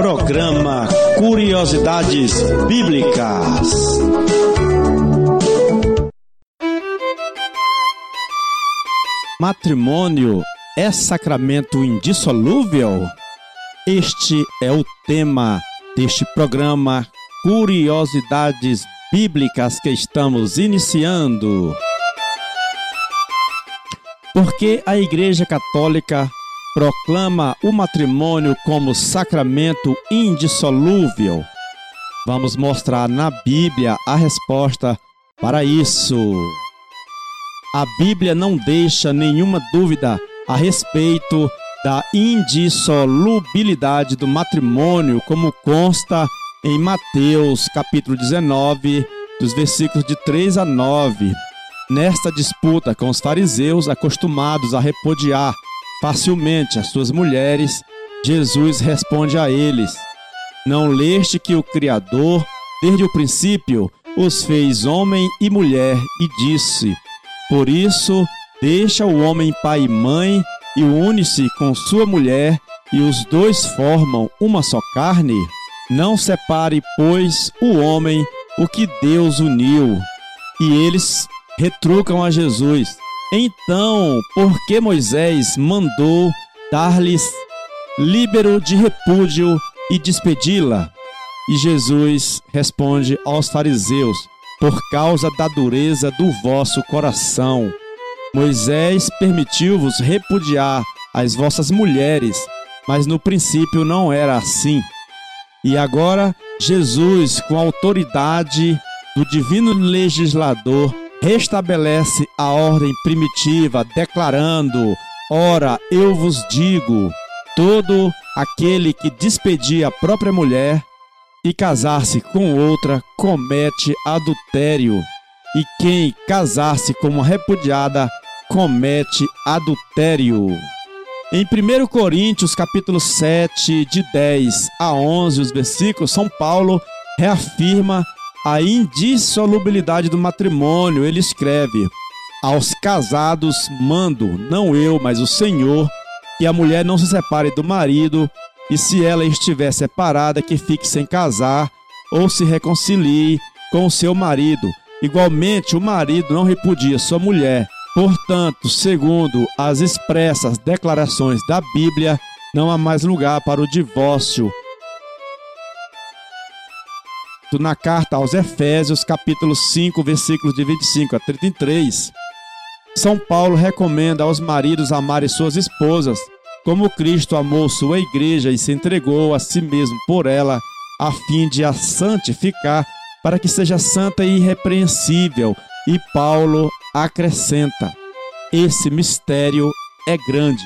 Programa Curiosidades Bíblicas. Matrimônio é sacramento indissolúvel? Este é o tema deste programa Curiosidades Bíblicas que estamos iniciando. Porque a Igreja Católica proclama o matrimônio como sacramento indissolúvel. Vamos mostrar na Bíblia a resposta para isso. A Bíblia não deixa nenhuma dúvida a respeito da indissolubilidade do matrimônio, como consta em Mateus, capítulo 19, dos versículos de 3 a 9. Nesta disputa com os fariseus, acostumados a repudiar facilmente as suas mulheres, Jesus responde a eles: Não leste que o Criador, desde o princípio, os fez homem e mulher, e disse: Por isso, deixa o homem pai e mãe, e une-se com sua mulher, e os dois formam uma só carne? Não separe, pois, o homem o que Deus uniu. E eles retrucam a Jesus: então, por que Moisés mandou dar-lhes líbero de repúdio e despedi-la? E Jesus responde aos fariseus: Por causa da dureza do vosso coração. Moisés permitiu-vos repudiar as vossas mulheres, mas no princípio não era assim. E agora, Jesus, com a autoridade do divino legislador, restabelece a ordem primitiva, declarando: Ora, eu vos digo, todo aquele que despedir a própria mulher e casar-se com outra comete adultério, e quem casar-se com uma repudiada comete adultério. Em 1 Coríntios, capítulo 7, de 10 a 11, os versículos, São Paulo reafirma a indissolubilidade do matrimônio, ele escreve: Aos casados mando, não eu, mas o Senhor, que a mulher não se separe do marido, e se ela estiver separada, que fique sem casar, ou se reconcilie com o seu marido. Igualmente, o marido não repudia sua mulher. Portanto, segundo as expressas declarações da Bíblia, não há mais lugar para o divórcio na carta aos Efésios, capítulo 5, versículos de 25 a 33, São Paulo recomenda aos maridos amarem suas esposas, como Cristo amou sua igreja e se entregou a si mesmo por ela, a fim de a santificar, para que seja santa e irrepreensível. E Paulo acrescenta: esse mistério é grande,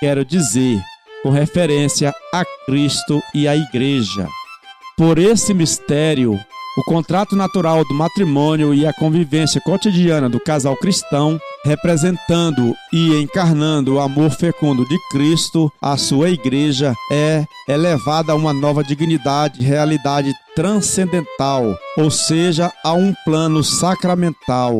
quero dizer, com referência a Cristo e à igreja. Por esse mistério, o contrato natural do matrimônio e a convivência cotidiana do casal cristão, representando e encarnando o amor fecundo de Cristo, a sua igreja é elevada a uma nova dignidade, realidade transcendental, ou seja, a um plano sacramental.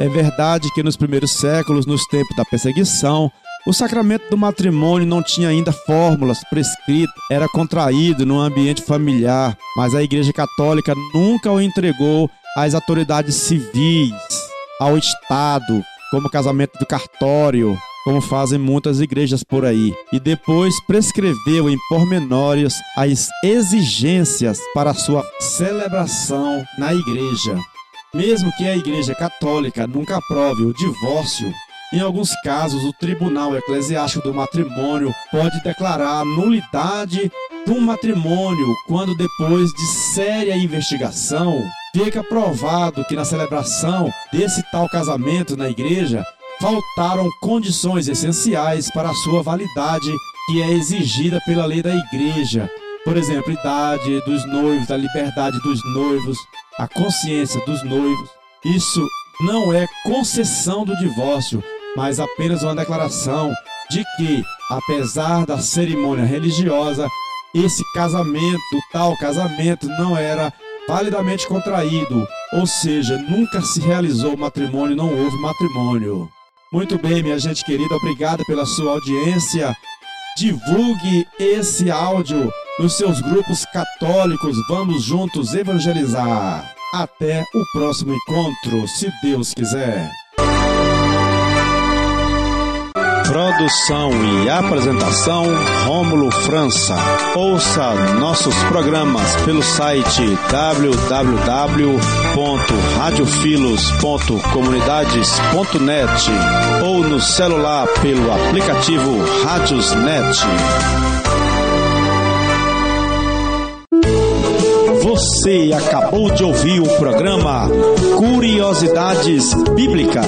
É verdade que nos primeiros séculos, nos tempos da perseguição, o sacramento do matrimônio não tinha ainda fórmulas prescritas, era contraído num ambiente familiar, mas a Igreja Católica nunca o entregou às autoridades civis, ao Estado, como casamento do cartório, como fazem muitas igrejas por aí, e depois prescreveu em pormenores as exigências para sua celebração na igreja. Mesmo que a Igreja Católica nunca aprove o divórcio, em alguns casos, o Tribunal Eclesiástico do Matrimônio pode declarar a nulidade do matrimônio quando, depois de séria investigação, fica provado que na celebração desse tal casamento na igreja faltaram condições essenciais para a sua validade que é exigida pela lei da igreja. Por exemplo, idade dos noivos, a liberdade dos noivos, a consciência dos noivos. Isso não é concessão do divórcio, mas apenas uma declaração de que, apesar da cerimônia religiosa, esse casamento, tal casamento, não era validamente contraído, ou seja, nunca se realizou matrimônio, não houve matrimônio. Muito bem, minha gente querida, obrigado pela sua audiência. Divulgue esse áudio nos seus grupos católicos. Vamos juntos evangelizar. Até o próximo encontro, se Deus quiser. Produção e apresentação Rômulo França. Ouça nossos programas pelo site www.radiofilos.comunidades.net ou no celular pelo aplicativo Rádiosnet. Você acabou de ouvir o programa Curiosidades Bíblicas.